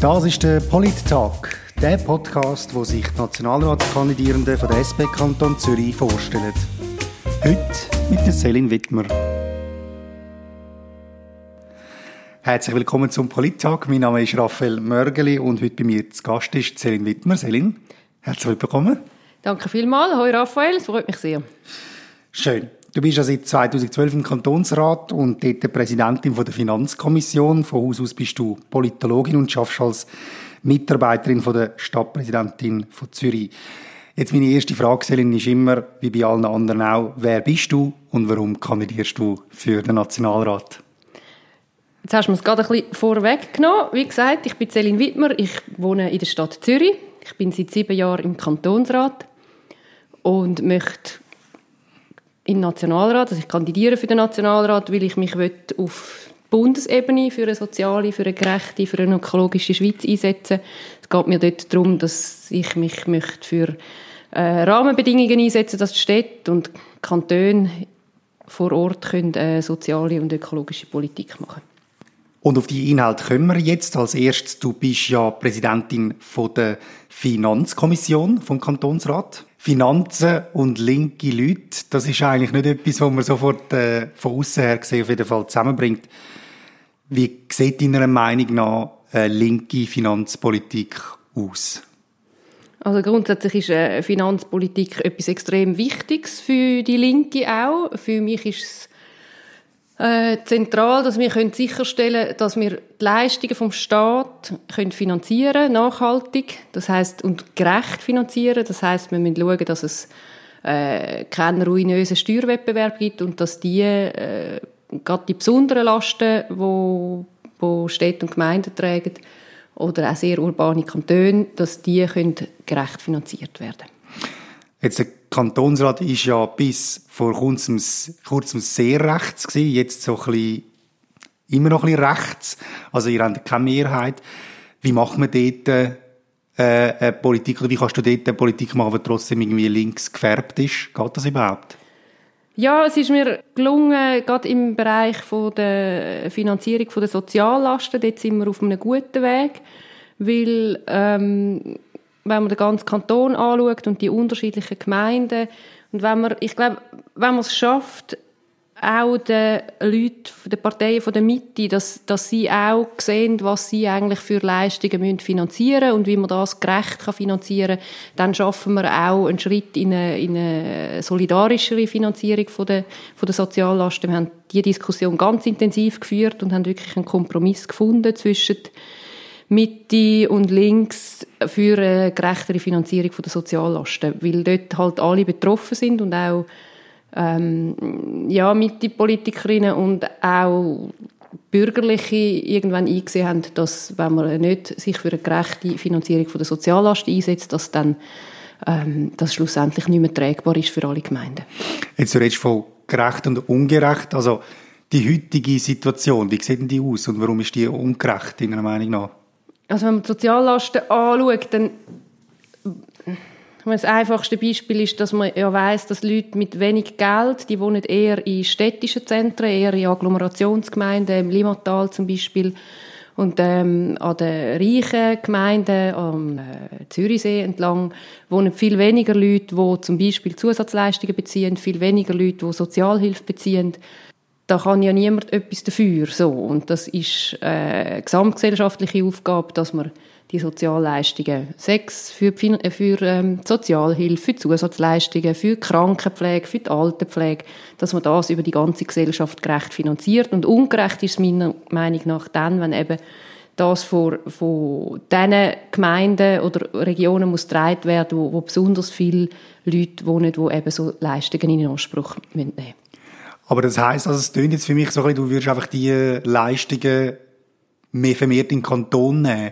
Das ist der Polit-Tag, der Podcast, wo sich die Nationalratskandidierenden von der SP Kanton Zürich vorstellen. Heute mit der Selin Wittmer. Herzlich willkommen zum Polit-Tag. Mein Name ist Raphael Mörgeli und heute bei mir zu Gast ist Selin Wittmer. Selin, herzlich willkommen. Danke vielmals. Hallo Raphael, es freut mich sehr. Schön. Du bist ja seit 2012 im Kantonsrat und dort Präsidentin von der Finanzkommission. Von Haus aus bist du Politologin und schaffst als Mitarbeiterin von der Stadtpräsidentin von Zürich. Jetzt meine erste Frage, Selin, ist immer, wie bei allen anderen auch, wer bist du und warum kandidierst du für den Nationalrat? Jetzt hast du es gerade ein bisschen vorweggenommen. Wie gesagt, ich bin Selin Wittmer, ich wohne in der Stadt Zürich. Ich bin seit sieben Jahren im Kantonsrat und möchte den Nationalrat, also ich kandidiere für den Nationalrat, weil ich mich auf Bundesebene für eine soziale, für eine gerechte, für eine ökologische Schweiz einsetzen. Es geht mir dort darum, dass ich mich möchte für äh, Rahmenbedingungen einsetzen, dass die Städte und Kantone vor Ort können, äh, soziale und ökologische Politik machen. Und auf die Inhalte kommen wir jetzt. Als erstes, du bist ja Präsidentin von der Finanzkommission vom Kantonsrat. Finanzen und linke Leute, das ist eigentlich nicht etwas, was man sofort äh, von außen her gesehen auf jeden Fall zusammenbringt. Wie sieht deiner Meinung nach äh, linke Finanzpolitik aus? Also grundsätzlich ist äh, Finanzpolitik etwas extrem Wichtiges für die Linke auch. Für mich ist es äh, zentral, dass wir können sicherstellen dass wir die Leistungen vom Staat können finanzieren nachhaltig, das heißt und gerecht finanzieren. Das heißt, wir müssen schauen, dass es äh, keinen ruinösen Steuerwettbewerb gibt und dass die äh, gerade die besonderen Lasten, wo, wo Städte und Gemeinden tragen oder auch sehr urbane Kantone, dass die können gerecht finanziert werden. Jetzt der Kantonsrat ist ja bis vor kurzem, kurzem sehr rechts gewesen, jetzt so ein bisschen, immer noch ein bisschen rechts. Also ihr habt keine Mehrheit. Wie macht man dort äh, eine Politik, oder wie kannst du dort eine Politik machen, die trotzdem irgendwie links gefärbt ist? Geht das überhaupt? Ja, es ist mir gelungen, gerade im Bereich von der Finanzierung der Soziallasten, dort sind wir auf einem guten Weg, weil ähm, wenn man den ganzen Kanton anschaut und die unterschiedlichen Gemeinden und wenn man, ich glaube, wenn man es schafft, auch den Leuten, den Parteien von der Mitte, dass, dass sie auch sehen, was sie eigentlich für Leistungen müssen finanzieren und wie man das gerecht kann finanzieren kann, dann schaffen wir auch einen Schritt in eine, in eine solidarischere Finanzierung von der, von der Soziallasten. Wir haben die Diskussion ganz intensiv geführt und haben wirklich einen Kompromiss gefunden zwischen Mitte und links für eine gerechtere Finanzierung der Soziallasten, weil dort halt alle betroffen sind und auch ähm, ja, Mitte-Politikerinnen und auch Bürgerliche irgendwann eingesehen haben, dass wenn man nicht sich für eine gerechte Finanzierung der Soziallasten einsetzt, dass dann ähm, das schlussendlich nicht mehr trägbar ist für alle Gemeinden. Jetzt redest du von gerecht und ungerecht, also die heutige Situation, wie sieht denn die aus und warum ist die ungerecht, in Ihrer Meinung nach? Also wenn man die Soziallasten anschaut, dann das einfachste Beispiel ist, dass man ja weiss, dass Leute mit wenig Geld, die wohnen eher in städtischen Zentren, eher in Agglomerationsgemeinden, im Limmatal zum Beispiel, und ähm, an den reichen Gemeinden am äh, Zürichsee entlang wohnen viel weniger Leute, die zum Beispiel Zusatzleistungen beziehen, viel weniger Leute, die Sozialhilfe beziehen da kann ja niemand etwas dafür. So. Und das ist äh, eine gesamtgesellschaftliche Aufgabe, dass man die Sozialleistungen, Sex für, äh, für ähm, Sozialhilfe, für Zusatzleistungen, für Krankenpflege, für die Altenpflege, dass man das über die ganze Gesellschaft gerecht finanziert. Und ungerecht ist es meiner Meinung nach dann, wenn eben das von, von diesen Gemeinden oder Regionen muss getragen werden, wo, wo besonders viele Leute wohnen, die eben so Leistungen in Anspruch nehmen müssen. Aber das heisst, also es klingt jetzt für mich so ein bisschen, du würdest einfach die Leistungen mehr vermehrt in den Kanton nehmen,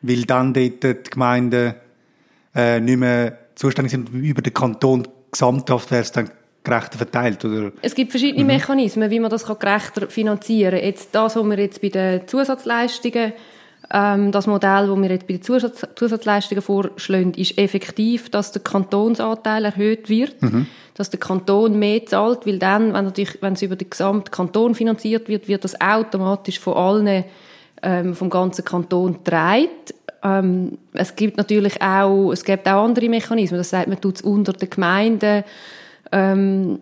weil dann dort die Gemeinden äh, nicht mehr zuständig sind über den Kanton gesamthaft wäre es dann gerechter verteilt, oder? Es gibt verschiedene mhm. Mechanismen, wie man das gerechter finanzieren kann. Jetzt das, was wir jetzt bei den Zusatzleistungen ähm, das Modell, das wir jetzt bei den Zusatz Zusatzleistungen vorschlagen, ist effektiv, dass der Kantonsanteil erhöht wird, mhm. dass der Kanton mehr zahlt, weil dann, wenn, natürlich, wenn es über den gesamten Kanton finanziert wird, wird das automatisch von allen ähm, vom ganzen Kanton trägt. Ähm, es gibt natürlich auch, es gibt auch andere Mechanismen. Das sagt man tut es unter den Gemeinden ähm,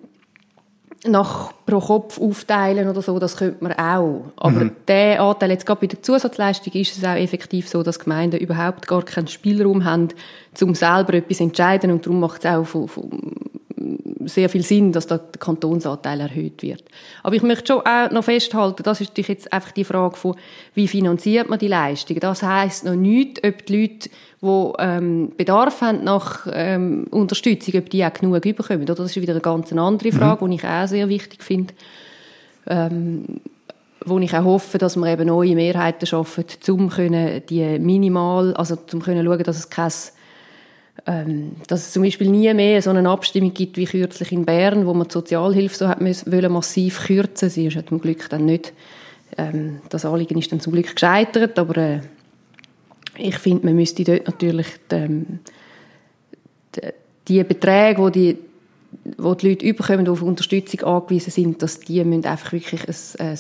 nach pro Kopf aufteilen oder so, das könnte man auch. Aber mhm. der Anteil, jetzt gerade bei der Zusatzleistung, ist es auch effektiv so, dass Gemeinden überhaupt gar keinen Spielraum haben, um selber etwas zu entscheiden und darum macht es auch von, von sehr viel Sinn, dass da der Kantonsanteil erhöht wird. Aber ich möchte schon auch noch festhalten, das ist jetzt einfach die Frage von, wie finanziert man die Leistungen. Das heißt noch nicht, ob die Leute, die ähm, Bedarf haben nach ähm, Unterstützung, ob die auch genug bekommen. Oder? Das ist wieder eine ganz andere Frage, mhm. die ich auch sehr wichtig finde. Ähm, wo ich auch hoffe, dass wir eben neue Mehrheiten schaffen, um die minimal, also um können schauen, dass es kein ähm, dass es zum Beispiel nie mehr so eine Abstimmung gibt wie kürzlich in Bern, wo man die Sozialhilfe so hat müssen, massiv kürzen. Sie ist zum Glück dann nicht, ähm, das Anliegen ist dann zum Glück gescheitert, aber äh, ich finde, man müsste dort natürlich die, ähm, die, die Beträge, wo die wo die Leute überkommen, die auf Unterstützung angewiesen sind, dass die müssen einfach wirklich ein, ein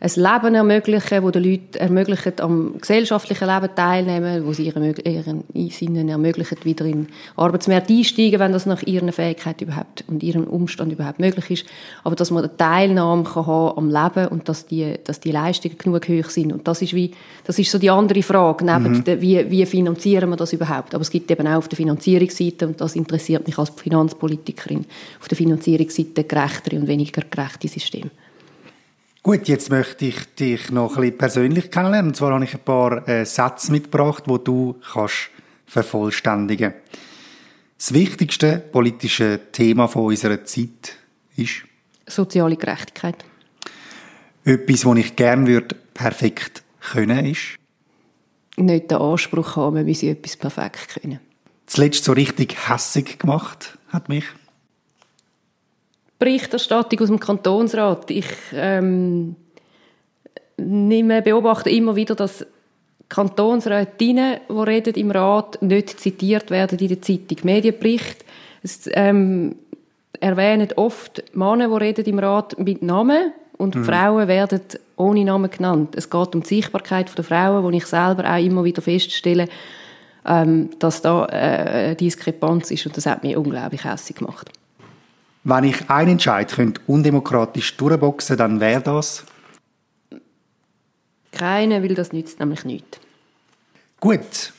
ein Leben ermöglichen, wo den Leuten ermöglicht, am gesellschaftlichen Leben teilnehmen, wo sie ihren, ihren, ihnen ermöglicht, wieder in den Arbeitsmarkt einsteigen, wenn das nach ihren Fähigkeiten überhaupt und ihrem Umstand überhaupt möglich ist. Aber dass man eine Teilnahme kann haben am Leben und dass die, dass die Leistungen genug hoch sind. Und das ist wie, das ist so die andere Frage, neben mhm. der, wie, wie finanzieren wir das überhaupt? Aber es gibt eben auch auf der Finanzierungsseite, und das interessiert mich als Finanzpolitikerin, auf der Finanzierungsseite gerechtere und weniger gerechte Systeme. Gut, jetzt möchte ich dich noch ein bisschen persönlich kennenlernen. Und zwar habe ich ein paar äh, Sätze mitgebracht, wo du kannst vervollständigen. Das wichtigste politische Thema von unserer Zeit ist soziale Gerechtigkeit. Etwas, was ich gerne würde perfekt können, ist nicht den Anspruch haben, wir müssen etwas perfekt können. Zuletzt so richtig hässig gemacht hat mich Berichterstattung aus dem Kantonsrat. Ich ähm, nehme, beobachte immer wieder, dass Kantonsrätinnen, die reden im Rat, nicht zitiert werden in der Zeitung. Medienbericht es, ähm, erwähnen oft Männer, die reden im Rat mit Namen und mhm. Frauen werden ohne Namen genannt. Es geht um die Sichtbarkeit der Frauen, wo ich selber auch immer wieder feststelle, ähm, dass da äh, eine Diskrepanz ist und das hat mich unglaublich hässlich gemacht. Wenn ich einen Entscheid könnte undemokratisch durchboxen, dann wäre das? Keine, weil das nützt nämlich nichts. Gut.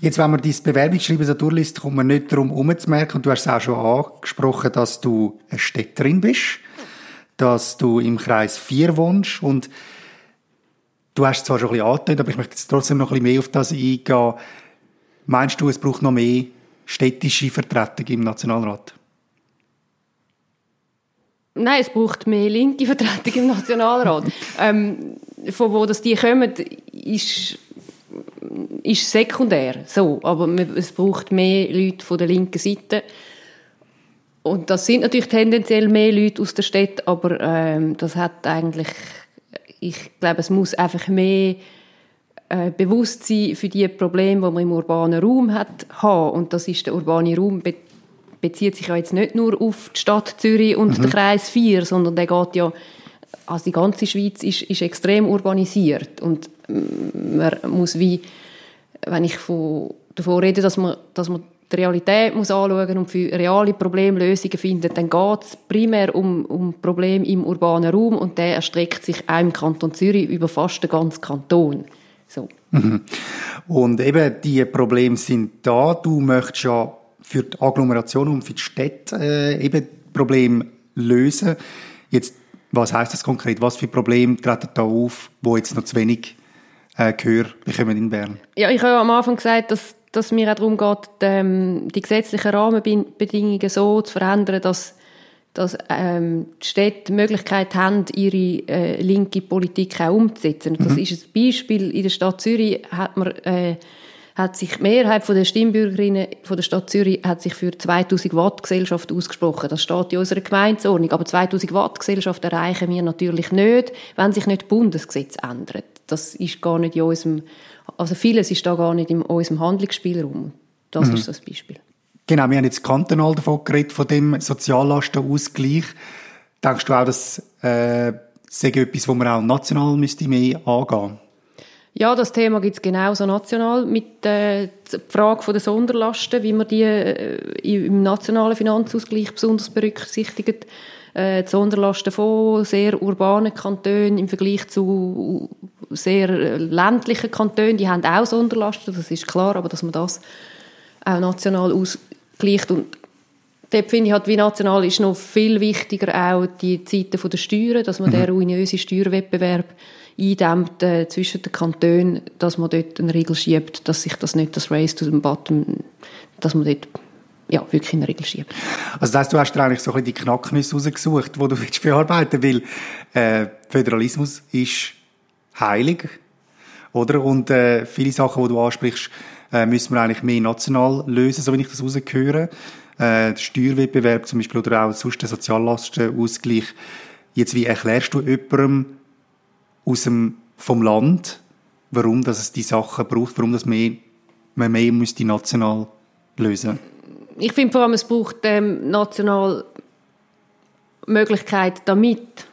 Jetzt, wenn man dein Bewerbungsschreiben so durchliest, kommt man nicht darum herumzumerken, und du hast es auch schon angesprochen, dass du eine Städterin bist, dass du im Kreis 4 wohnst und du hast es zwar schon ein bisschen angetönt, aber ich möchte jetzt trotzdem noch ein bisschen mehr auf das eingehen. Meinst du, es braucht noch mehr städtische Vertretung im Nationalrat? Nein, es braucht mehr linke Vertretung im Nationalrat. ähm, von wo das die kommen, ist, ist sekundär. So, aber es braucht mehr Leute von der linken Seite. Und das sind natürlich tendenziell mehr Leute aus der Stadt, aber ähm, das hat eigentlich, ich glaube, es muss einfach mehr äh, Bewusstsein für die Probleme, die man im urbanen Raum hat, haben. Und das ist der urbane Raum bezieht sich ja jetzt nicht nur auf die Stadt Zürich und mhm. den Kreis 4, sondern der geht ja, also die ganze Schweiz ist, ist extrem urbanisiert und man muss wie, wenn ich von, davon rede, dass man, dass man die Realität muss anschauen und für reale Probleme Lösungen finden, dann geht es primär um, um Probleme im urbanen Raum und der erstreckt sich auch im Kanton Zürich über fast den ganzen Kanton. So. Mhm. Und eben, die Probleme sind da. Du möchtest ja für die Agglomeration und für die Städte äh, eben Probleme lösen. Jetzt, was heißt das konkret? Was für Probleme treten da auf, wo jetzt noch zu wenig äh, Gehör bekommen in Bern? Ja, ich habe am Anfang gesagt, dass, dass mir auch darum geht, die, ähm, die gesetzlichen Rahmenbedingungen so zu verändern, dass dass ähm, die Städte die Möglichkeit haben, ihre äh, linke Politik auch umzusetzen. Und das mhm. ist ein Beispiel. In der Stadt Zürich hat man äh, hat sich die Mehrheit der Stimmbürgerinnen von der Stadt Zürich hat sich für 2000 Watt Gesellschaft ausgesprochen. Das steht in unserer Gemeindeordnung. Aber 2000 Watt Gesellschaft erreichen wir natürlich nicht, wenn sich nicht das Bundesgesetz ändert. Das ist gar nicht in unserem, also vieles ist da gar nicht in unserem Handlungsspielraum. Das mhm. ist das Beispiel. Genau, wir haben jetzt kantonal davon geredet, von dem Soziallastenausgleich. Denkst du auch, dass äh, sei etwas, wo man auch national müsste mehr angehen? Ja, das Thema gibt es genauso national mit äh, der Frage der Sonderlasten, wie man die äh, im nationalen Finanzausgleich besonders berücksichtigt. Äh, die Sonderlasten von sehr urbanen Kantonen im Vergleich zu sehr ländlichen Kantonen, die haben auch Sonderlasten, das ist klar, aber dass man das auch national ausgleicht und dort finde ich halt, wie national ist noch viel wichtiger auch die Zeiten der Steuern, dass man mhm. den ruinösen Steuerwettbewerb eindämmt äh, zwischen den Kantonen, dass man dort einen Riegel schiebt, dass sich das nicht das Race to the Bottom, dass man dort ja, wirklich einen Riegel schiebt. Also das heißt, du hast dir eigentlich so ein bisschen die Knacknüsse rausgesucht, die du willst bearbeiten willst, weil äh, Föderalismus ist heilig, oder? Und äh, viele Sachen, die du ansprichst, äh, müssen wir eigentlich mehr national lösen, so wie ich das rausgehöre. Äh, Steuerwettbewerb zum Beispiel oder auch sonst der Soziallastenausgleich. Jetzt, wie erklärst du jemandem, aus dem, vom Land, warum dass es die Sachen braucht, warum das mehr, man mehr müsste national lösen Ich finde vor allem, es braucht ähm, national Möglichkeit, damit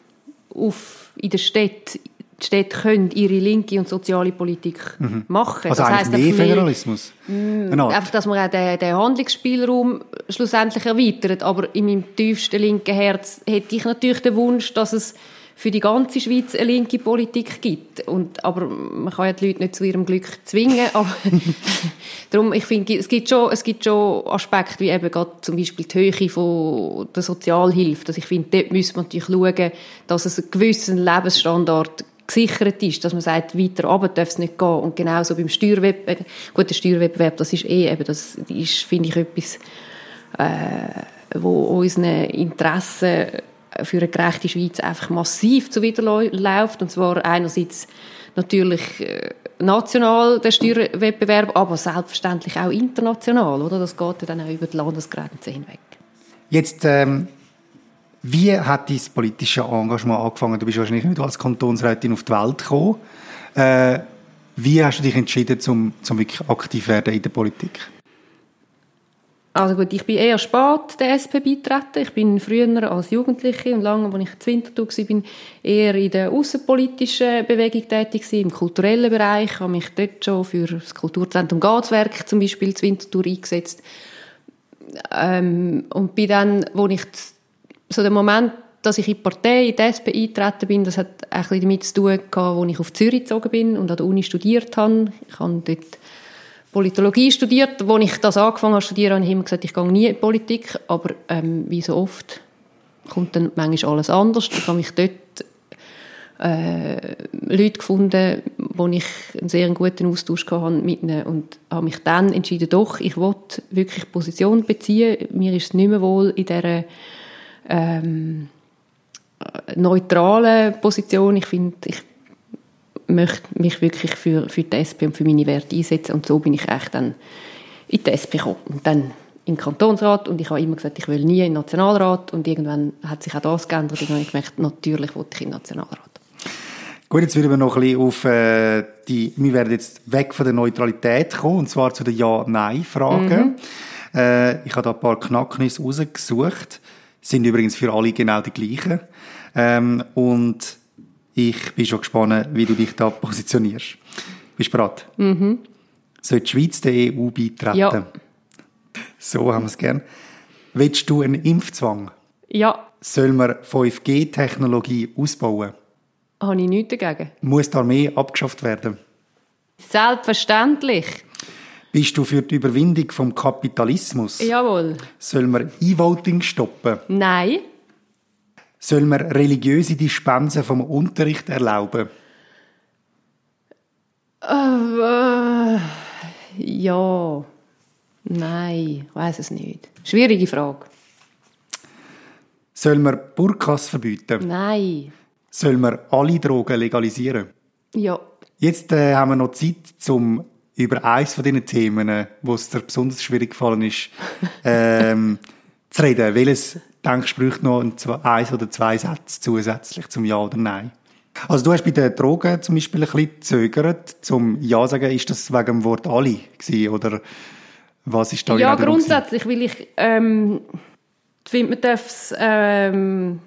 auf, in der Stadt die Städte können ihre linke und soziale Politik mhm. machen. Also das heisst, mehr Föderalismus? Mh, mm, einfach, dass man auch den, den, Handlungsspielraum schlussendlich erweitert. Aber in meinem tiefsten linken Herz hätte ich natürlich den Wunsch, dass es für die ganze Schweiz eine linke Politik gibt. Und, aber man kann ja die Leute nicht zu ihrem Glück zwingen. Aber darum, ich finde, es gibt schon, es gibt schon Aspekte, wie eben gerade zum Beispiel die Höhe von der Sozialhilfe. Dass ich finde, dort müssen wir natürlich schauen, dass es einen gewissen Lebensstandard gesichert ist, dass man sagt, weiter runter darf es nicht gehen. Und genauso beim Steuerwettbewerb, gut, der Steuerwettbewerb, das ist eh eben, das ist, finde ich, etwas, äh, wo unseren Interessen für eine gerechte Schweiz einfach massiv zuwiderläuft. Und zwar einerseits natürlich äh, national der Steuerwettbewerb, aber selbstverständlich auch international. Oder? Das geht dann auch über die Landesgrenzen hinweg. Jetzt, ähm, wie hat dein politische Engagement angefangen? Du bist wahrscheinlich nicht als Kantonsrätin auf die Welt gekommen. Äh, wie hast du dich entschieden, zum, zum wirklich aktiv werden in der Politik? Also gut, ich bin eher spät der SP beitreten. Ich bin früher als Jugendliche und lange, als ich in Winterthur war, bin eher in der außenpolitischen Bewegung tätig im kulturellen Bereich. Ich habe mich dort schon für das Kulturzentrum Gazwerk zum Beispiel Winterthur eingesetzt. Ähm, und bin dann, wo ich so der Moment, dass ich in die Partei, in die SP eingetreten bin, das hat ein damit zu tun gehabt, als ich auf Zürich gezogen bin und an der Uni studiert habe. Ich habe dort Politologie studiert. Als ich das angefangen habe zu studieren, habe ich immer gesagt, ich gehe nie in Politik. Aber ähm, wie so oft kommt dann manchmal alles anders. Ich habe mich dort äh, Leute gefunden, wo ich einen sehr guten Austausch hatte mit ihnen und habe mich dann entschieden, doch, ich will wirklich Position beziehen. Mir ist es nicht mehr wohl in dieser ähm, neutralen Position. Ich finde, ich möchte mich wirklich für, für die SP und für meine Werte einsetzen. Und so bin ich echt dann in die SP gekommen. Und dann im Kantonsrat und ich habe immer gesagt, ich will nie in den Nationalrat und irgendwann hat sich auch das geändert und dann habe ich gemerkt, natürlich wollte ich in den Nationalrat. Gut, jetzt würden wir noch ein bisschen auf äh, die, wir werden jetzt weg von der Neutralität kommen und zwar zu den Ja-Nein-Fragen. Mhm. Äh, ich habe da ein paar Knacknisse rausgesucht, sind übrigens für alle genau die gleichen ähm, und ich bin schon gespannt, wie du dich da positionierst. Bist du bereit? Mhm. Soll die Schweiz der EU beitreten? Ja. So haben wir es gern. Willst du einen Impfzwang? Ja. Soll man 5G-Technologie ausbauen? Habe ich nichts dagegen. Muss die Armee abgeschafft werden? Selbstverständlich. Bist du für die Überwindung vom Kapitalismus? Jawohl. Soll man E-Voting stoppen? Nein. Soll man religiöse Dispensen vom Unterricht erlauben? Äh, äh, ja. Nein, weiß es nicht. Schwierige Frage. Soll man Burkas verbieten? Nein. Soll man alle Drogen legalisieren? Ja. Jetzt äh, haben wir noch Zeit, um über eines von diesen Themen, wo es dir besonders schwierig gefallen ist, ähm, zu reden. Welches denkst du, braucht noch eins oder zwei Sätze zusätzlich zum Ja oder Nein? Also du hast bei den Drogen zum Beispiel ein bisschen gezögert, zum Ja sagen, ist das wegen dem Wort «alle» gewesen, oder was ist da Ja, genau grundsätzlich, weil ich ähm, finde, man darf es ähm,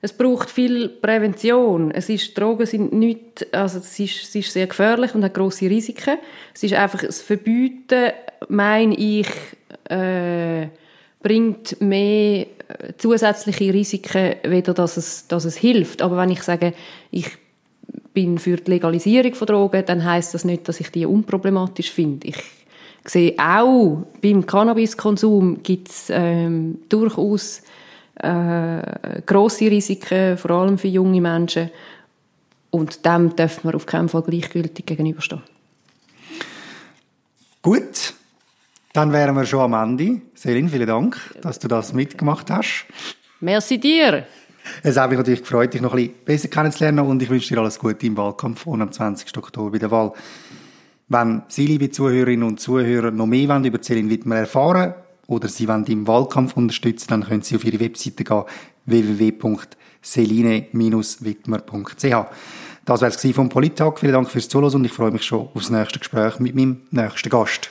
es braucht viel Prävention. Es ist, Drogen sind nicht, also es ist, es ist sehr gefährlich und hat große Risiken. Es ist einfach das Verbieten, meine ich, äh, bringt mehr äh, zusätzliche Risiken, weder dass es, dass es hilft. Aber wenn ich sage, ich bin für die Legalisierung von Drogen, dann heißt das nicht, dass ich die unproblematisch finde. Ich sehe auch beim Cannabiskonsum gibt es ähm, durchaus äh, grosse Risiken, vor allem für junge Menschen. Und dem dürfen wir auf keinen Fall gleichgültig gegenüberstehen. Gut, dann wären wir schon am Ende. Selin, vielen Dank, dass du das mitgemacht hast. Merci dir. Es hat mich natürlich gefreut, dich noch ein bisschen besser kennenzulernen und ich wünsche dir alles Gute im Wahlkampf und am 20. Oktober bei der Wahl. Wenn Sie, liebe Zuhörerinnen und Zuhörer, noch mehr über Selin Wittmer erfahren oder Sie wollen im Wahlkampf unterstützen, dann können Sie auf ihre Webseite gehen, www.seline-wittmer.ch. Das war es vom Polittag. Vielen Dank fürs Zuhören und ich freue mich schon aufs nächste Gespräch mit meinem nächsten Gast.